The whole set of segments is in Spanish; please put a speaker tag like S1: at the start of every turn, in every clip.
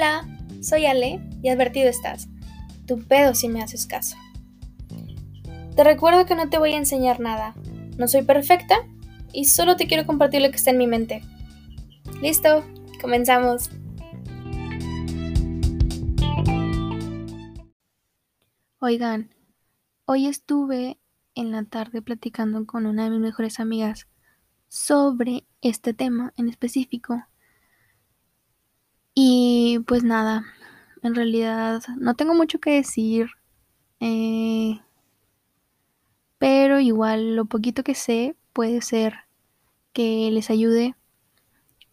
S1: Hola, soy Ale y advertido estás. Tu pedo si me haces caso. Te recuerdo que no te voy a enseñar nada. No soy perfecta y solo te quiero compartir lo que está en mi mente. Listo, comenzamos. Oigan, hoy estuve en la tarde platicando con una de mis mejores amigas sobre este tema en específico y pues nada, en realidad no tengo mucho que decir. Eh, pero igual lo poquito que sé puede ser que les ayude.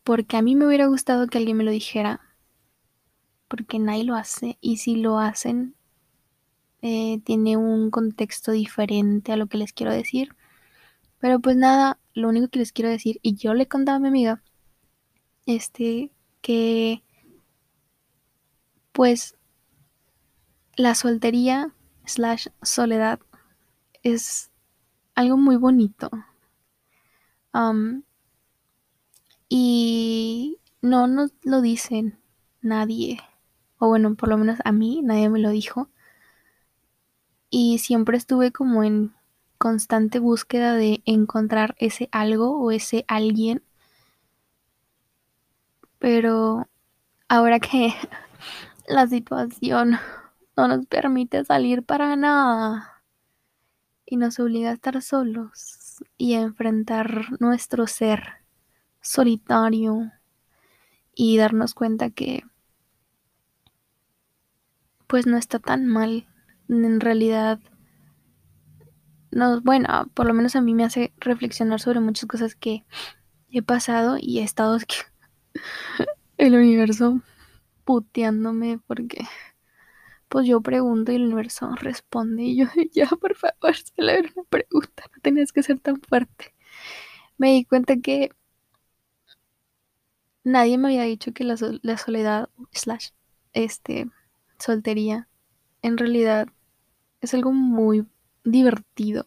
S1: Porque a mí me hubiera gustado que alguien me lo dijera. Porque nadie lo hace. Y si lo hacen, eh, tiene un contexto diferente a lo que les quiero decir. Pero pues nada, lo único que les quiero decir, y yo le contaba a mi amiga, este, que pues la soltería slash soledad es algo muy bonito. y no nos lo dicen nadie. O bueno, por lo menos a mí nadie me lo dijo. Y siempre estuve como en constante búsqueda de encontrar ese algo o ese alguien. Pero ahora que la situación no nos permite salir para nada y nos obliga a estar solos y a enfrentar nuestro ser solitario y darnos cuenta que pues no está tan mal. En realidad no bueno por lo menos a mí me hace reflexionar sobre muchas cosas que he pasado y he estado el universo puteándome porque pues yo pregunto y el universo responde y yo ya por favor solo era una pregunta no tenías que ser tan fuerte me di cuenta que nadie me había dicho que la, la soledad slash este soltería en realidad es algo muy divertido.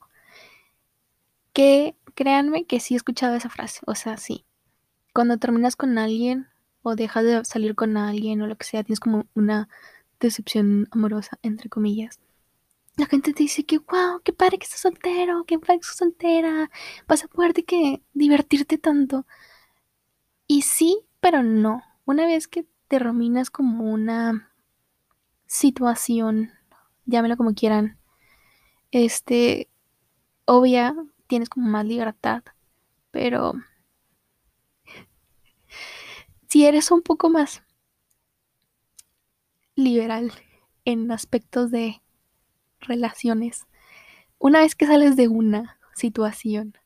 S1: Que créanme que sí he escuchado esa frase o sea sí. Cuando terminas con alguien o dejas de salir con alguien o lo que sea, tienes como una decepción amorosa, entre comillas. La gente te dice que, wow, qué padre que estás soltero, qué padre que estás soltera, vas a poder de que divertirte tanto. Y sí, pero no. Una vez que terminas como una situación, llámelo como quieran, este, obvia, tienes como más libertad, pero si eres un poco más liberal en aspectos de relaciones, una vez que sales de una situación,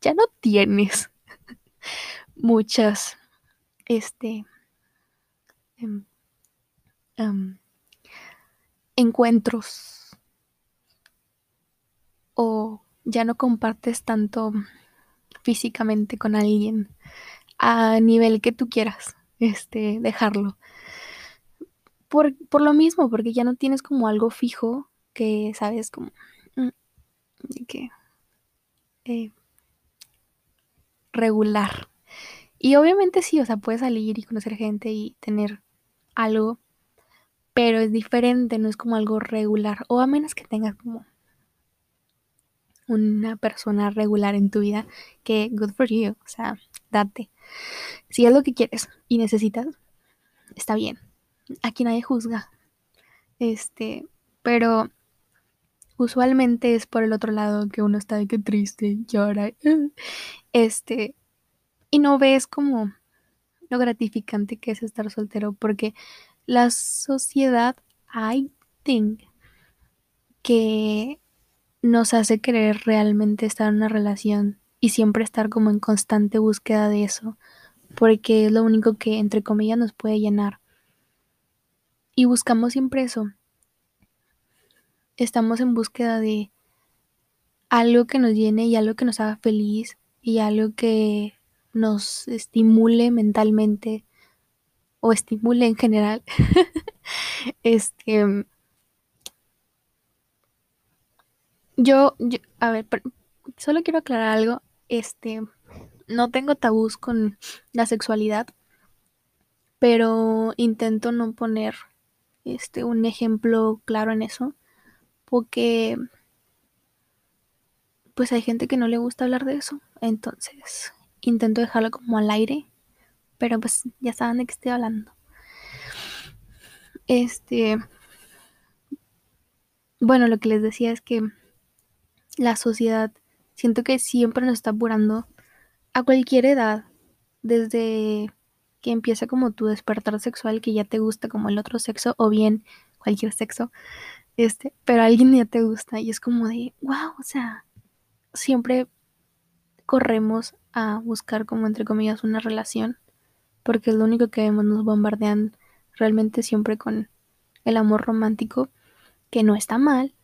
S1: ya no tienes muchas, este, em, encuentros o ya no compartes tanto físicamente con alguien a nivel que tú quieras este, dejarlo. Por, lo mismo, porque ya no tienes como algo fijo que sabes como mm, que eh, regular. Y obviamente sí, o sea, puedes salir y conocer gente y tener algo, pero es diferente, no es como algo regular, o a menos que tengas como una persona regular en tu vida, que good for you, o sea, date. Si es lo que quieres y necesitas, está bien. Aquí nadie juzga. Este, pero usualmente es por el otro lado que uno está de que triste, llora. Este, y no ves como lo gratificante que es estar soltero, porque la sociedad, I think, que nos hace querer realmente estar en una relación y siempre estar como en constante búsqueda de eso, porque es lo único que, entre comillas, nos puede llenar. Y buscamos siempre eso. Estamos en búsqueda de algo que nos llene y algo que nos haga feliz y algo que nos estimule mentalmente o estimule en general. este yo, yo, a ver, solo quiero aclarar algo este, no tengo tabús con la sexualidad. pero intento no poner este un ejemplo claro en eso porque pues hay gente que no le gusta hablar de eso entonces intento dejarlo como al aire pero pues ya saben de qué estoy hablando este bueno lo que les decía es que la sociedad siento que siempre nos está apurando a cualquier edad desde que empieza como tu despertar sexual que ya te gusta como el otro sexo o bien cualquier sexo, este, pero alguien ya te gusta y es como de, wow, o sea, siempre corremos a buscar como entre comillas una relación porque es lo único que vemos, nos bombardean realmente siempre con el amor romántico que no está mal,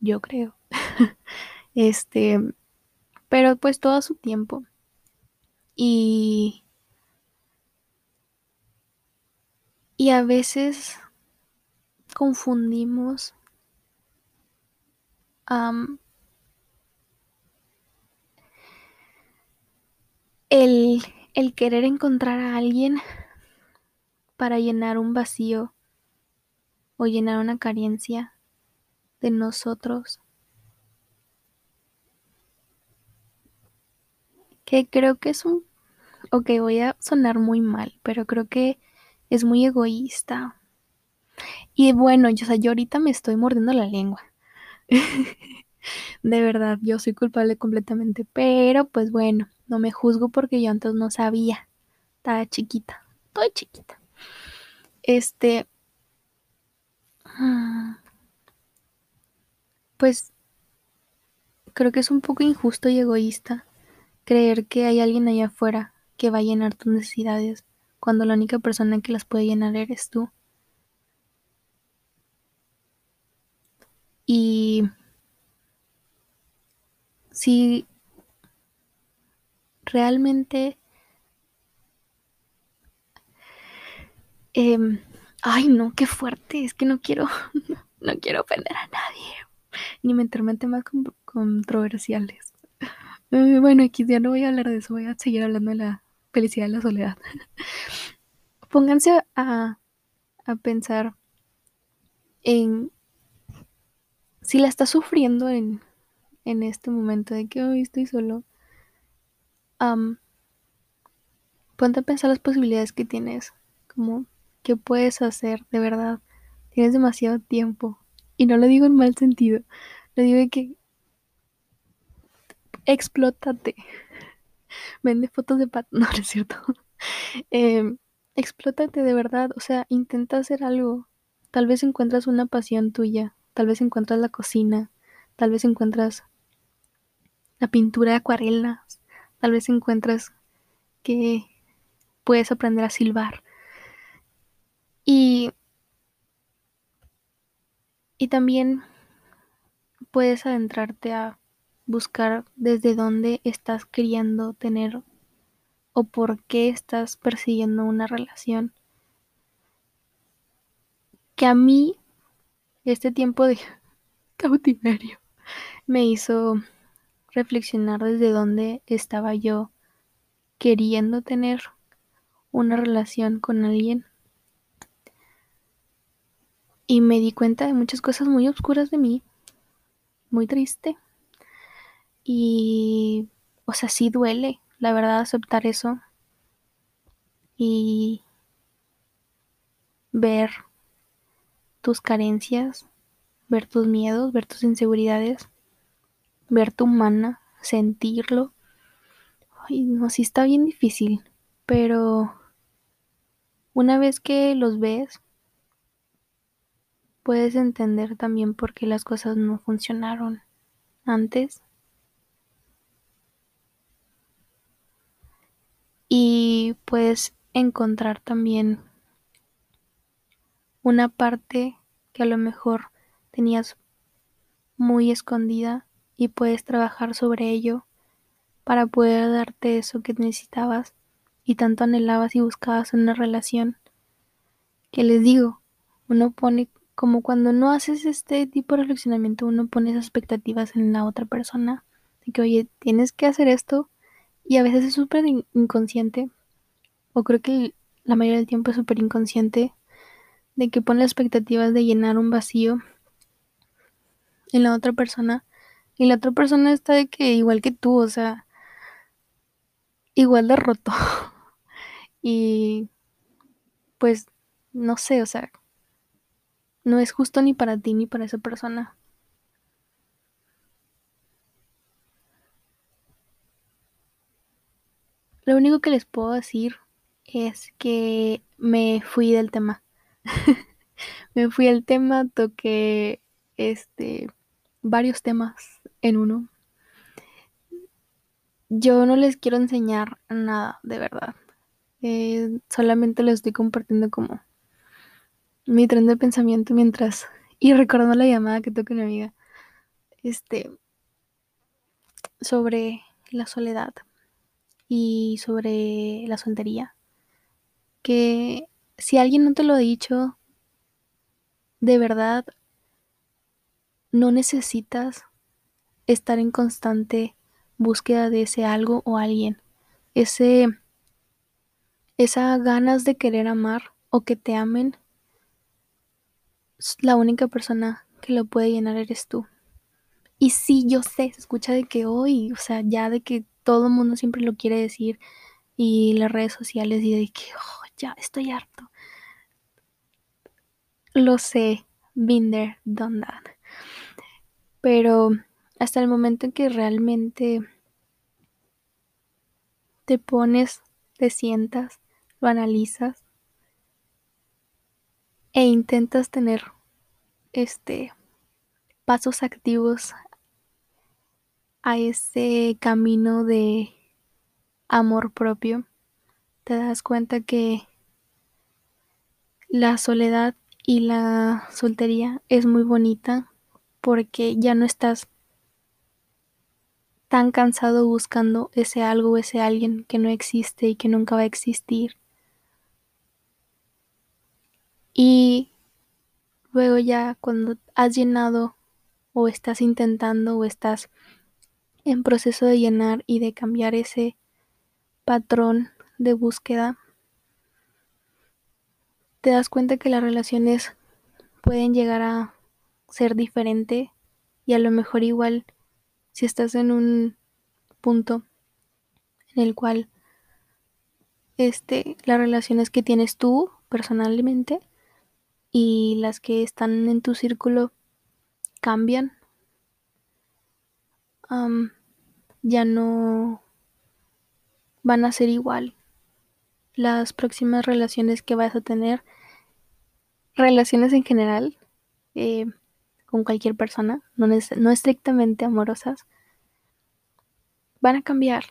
S1: yo creo. este, pero pues todo a su tiempo. Y y a veces confundimos el, el querer encontrar a alguien para llenar un vacío o llenar una carencia de nosotros. Que creo que es un... Ok, voy a sonar muy mal, pero creo que es muy egoísta. Y bueno, yo, o sea, yo ahorita me estoy mordiendo la lengua. de verdad, yo soy culpable completamente. Pero pues bueno, no me juzgo porque yo antes no sabía. Estaba chiquita. Estoy chiquita. Este. Pues creo que es un poco injusto y egoísta creer que hay alguien allá afuera que va a llenar tus necesidades cuando la única persona que las puede llenar eres tú. Y si realmente... Eh, ay, no, qué fuerte. Es que no quiero, no quiero ofender a nadie. Ni meterme en temas controversiales. Eh, bueno, aquí ya no voy a hablar de eso. Voy a seguir hablando de la felicidad de la soledad. Pónganse a, a pensar en si la estás sufriendo en, en este momento de que hoy estoy solo. Ponte a pensar las posibilidades que tienes, como qué puedes hacer de verdad. Tienes demasiado tiempo. Y no lo digo en mal sentido. Lo digo que explótate. Vende fotos de pato. No, es cierto. eh, explótate de verdad. O sea, intenta hacer algo. Tal vez encuentras una pasión tuya. Tal vez encuentras la cocina. Tal vez encuentras la pintura de acuarelas. Tal vez encuentras que puedes aprender a silbar. Y, y también puedes adentrarte a buscar desde dónde estás queriendo tener o por qué estás persiguiendo una relación. Que a mí este tiempo de cautiverio me hizo reflexionar desde dónde estaba yo queriendo tener una relación con alguien. Y me di cuenta de muchas cosas muy oscuras de mí, muy triste. Y, o sea, sí duele, la verdad, aceptar eso. Y ver tus carencias, ver tus miedos, ver tus inseguridades, ver tu humana, sentirlo. Ay, no, sí está bien difícil, pero una vez que los ves, puedes entender también por qué las cosas no funcionaron antes. Y puedes encontrar también una parte que a lo mejor tenías muy escondida y puedes trabajar sobre ello para poder darte eso que necesitabas y tanto anhelabas y buscabas una relación. Que les digo, uno pone como cuando no haces este tipo de reflexionamiento, uno pone esas expectativas en la otra persona, de que oye, tienes que hacer esto y a veces es súper inconsciente o creo que la mayoría del tiempo es súper inconsciente, de que pone expectativas de llenar un vacío en la otra persona y la otra persona está de que igual que tú, o sea, igual de roto. y pues no sé, o sea, no es justo ni para ti ni para esa persona. Lo único que les puedo decir es que me fui del tema. me fui del tema, toqué este varios temas en uno. Yo no les quiero enseñar nada, de verdad. Eh, solamente les estoy compartiendo como mi tren de pensamiento mientras y recordando la llamada que toca una amiga este sobre la soledad y sobre la soltería que si alguien no te lo ha dicho de verdad no necesitas estar en constante búsqueda de ese algo o alguien ese esa ganas de querer amar o que te amen la única persona que lo puede llenar eres tú. Y sí, yo sé, se escucha de que hoy, o sea, ya de que todo el mundo siempre lo quiere decir y las redes sociales y de que, oh, ya estoy harto. Lo sé, been there, that. Pero hasta el momento en que realmente te pones, te sientas, lo analizas e intentas tener este pasos activos a ese camino de amor propio, te das cuenta que la soledad y la soltería es muy bonita porque ya no estás tan cansado buscando ese algo, ese alguien que no existe y que nunca va a existir. Y luego ya cuando has llenado o estás intentando o estás en proceso de llenar y de cambiar ese patrón de búsqueda, te das cuenta que las relaciones pueden llegar a ser diferente y a lo mejor igual si estás en un punto en el cual este las relaciones que tienes tú personalmente y las que están en tu círculo cambian, ya no van a ser igual. Las próximas relaciones que vas a tener, relaciones en general, eh, con cualquier persona, no, no estrictamente amorosas, van a cambiar.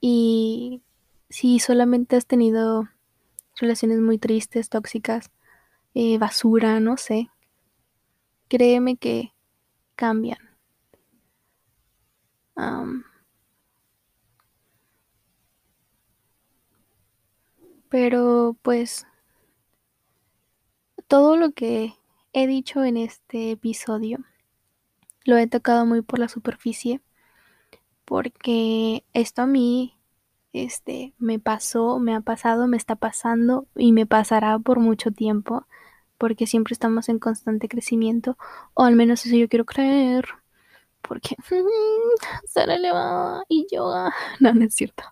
S1: Y si solamente has tenido relaciones muy tristes, tóxicas, eh, basura, no sé. Créeme que cambian. Pero pues todo lo que he dicho en este episodio lo he tocado muy por la superficie porque esto a mí este me pasó, me ha pasado, me está pasando y me pasará por mucho tiempo porque siempre estamos en constante crecimiento, o al menos eso yo quiero creer, porque ser elevada y yoga, no, no es cierto,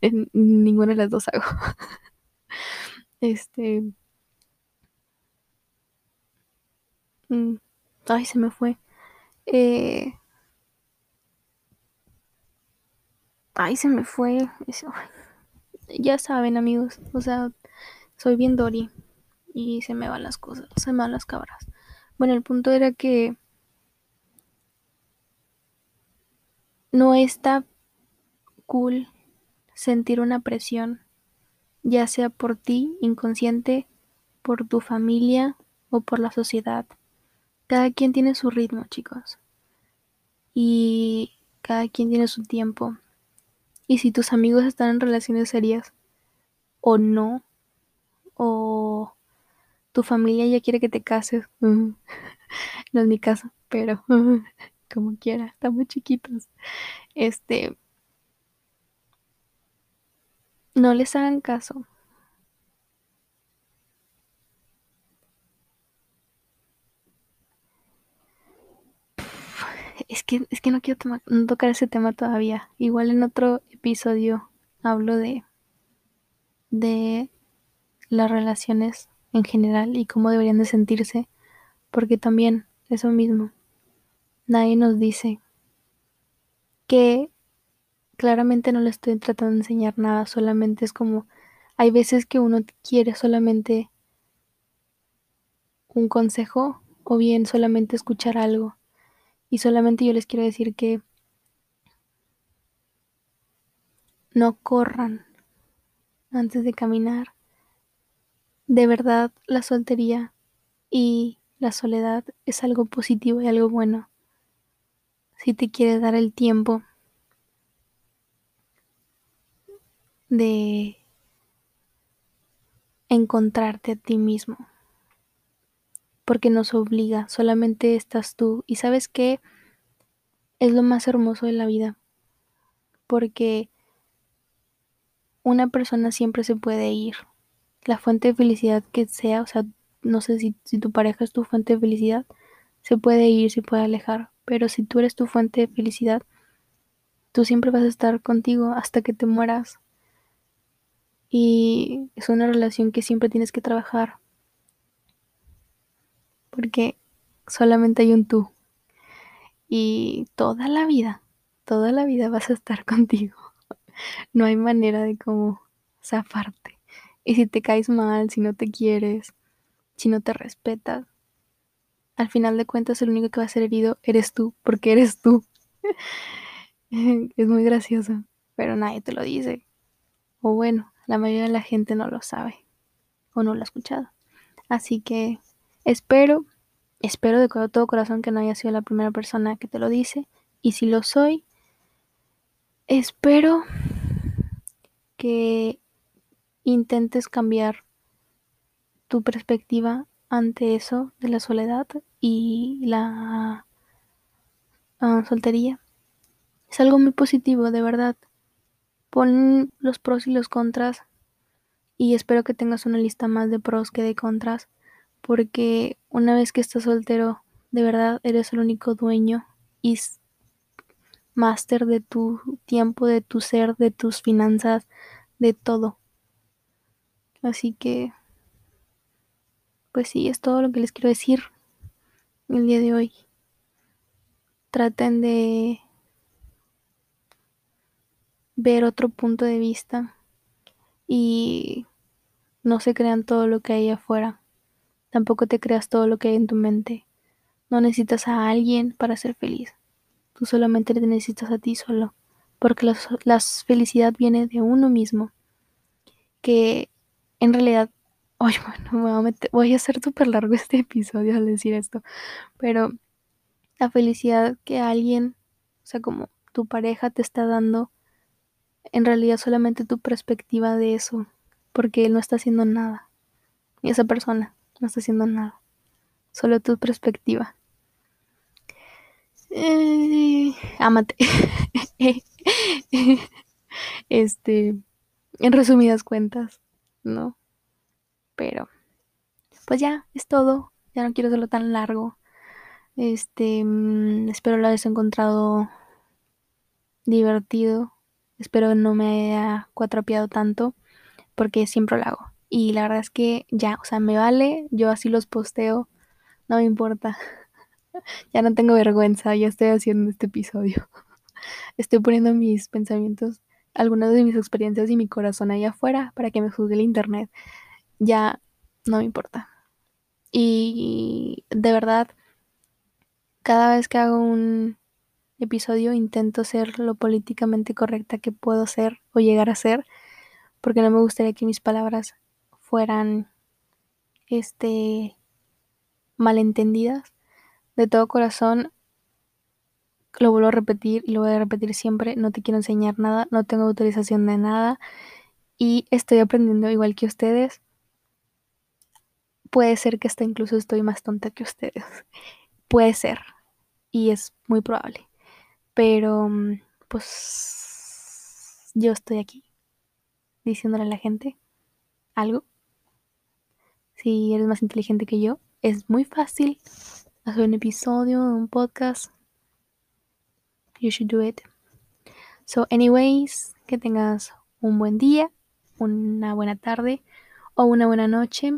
S1: en ninguna de las dos hago. este... Mm, ay, se me fue. Eh... Ay, se me fue. Ya saben, amigos. O sea, soy bien Dory y se me van las cosas, se me van las cabras. Bueno, el punto era que no está cool sentir una presión, ya sea por ti, inconsciente, por tu familia o por la sociedad. Cada quien tiene su ritmo, chicos. Y cada quien tiene su tiempo. Y si tus amigos están en relaciones serias o no, o tu familia ya quiere que te cases. no es mi caso, pero como quiera, estamos chiquitos. Este. No les hagan caso. Es que, es que no quiero tomar, tocar ese tema todavía. Igual en otro episodio hablo de, de las relaciones en general y cómo deberían de sentirse, porque también eso mismo nadie nos dice que claramente no le estoy tratando de enseñar nada, solamente es como, hay veces que uno quiere solamente un consejo o bien solamente escuchar algo. Y solamente yo les quiero decir que no corran antes de caminar. De verdad, la soltería y la soledad es algo positivo y algo bueno. Si te quieres dar el tiempo de encontrarte a ti mismo porque nos obliga, solamente estás tú. Y sabes qué es lo más hermoso de la vida, porque una persona siempre se puede ir. La fuente de felicidad que sea, o sea, no sé si, si tu pareja es tu fuente de felicidad, se puede ir, se puede alejar, pero si tú eres tu fuente de felicidad, tú siempre vas a estar contigo hasta que te mueras. Y es una relación que siempre tienes que trabajar porque solamente hay un tú. Y toda la vida, toda la vida vas a estar contigo. No hay manera de cómo zafarte. Y si te caes mal, si no te quieres, si no te respetas, al final de cuentas el único que va a ser herido eres tú, porque eres tú. es muy gracioso, pero nadie te lo dice. O bueno, la mayoría de la gente no lo sabe o no lo ha escuchado. Así que Espero, espero de todo corazón que no haya sido la primera persona que te lo dice. Y si lo soy, espero que intentes cambiar tu perspectiva ante eso de la soledad y la ah, soltería. Es algo muy positivo, de verdad. Pon los pros y los contras y espero que tengas una lista más de pros que de contras porque una vez que estás soltero, de verdad eres el único dueño y máster de tu tiempo, de tu ser, de tus finanzas, de todo. Así que, pues sí, es todo lo que les quiero decir el día de hoy. Traten de ver otro punto de vista y no se crean todo lo que hay afuera. Tampoco te creas todo lo que hay en tu mente. No necesitas a alguien para ser feliz. Tú solamente te necesitas a ti solo. Porque la, felicidad viene de uno mismo. Que en realidad... Oye, bueno, voy a, voy a hacer súper largo este episodio al decir esto. Pero la felicidad que alguien, o sea, como tu pareja te está dando, en realidad solamente tu perspectiva de eso. Porque él no está haciendo nada. Y esa persona no está haciendo nada. Solo tu perspectiva. Eh, amate. este, en resumidas cuentas, ¿no? Pero, pues ya, es todo. Ya no quiero hacerlo tan largo. Este, mm, espero lo hayas encontrado divertido. Espero no me haya cuatropeado tanto, porque siempre lo hago. Y la verdad es que ya, o sea, me vale, yo así los posteo, no me importa. ya no tengo vergüenza, ya estoy haciendo este episodio. estoy poniendo mis pensamientos, algunas de mis experiencias y mi corazón ahí afuera para que me juzgue el internet. Ya no me importa. Y de verdad, cada vez que hago un episodio intento ser lo políticamente correcta que puedo ser o llegar a ser, porque no me gustaría que mis palabras fueran este malentendidas. De todo corazón lo vuelvo a repetir y lo voy a repetir siempre, no te quiero enseñar nada, no tengo autorización de nada y estoy aprendiendo igual que ustedes. Puede ser que hasta incluso estoy más tonta que ustedes. Puede ser. Y es muy probable. Pero pues yo estoy aquí diciéndole a la gente algo si eres más inteligente que yo, es muy fácil hacer un episodio, un podcast you should do it. So, anyways, que tengas un buen día, una buena tarde o una buena noche.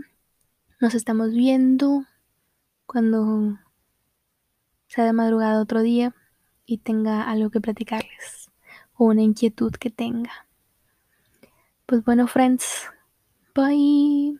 S1: Nos estamos viendo cuando sea de madrugada otro día y tenga algo que platicarles o una inquietud que tenga. Pues bueno, friends, bye.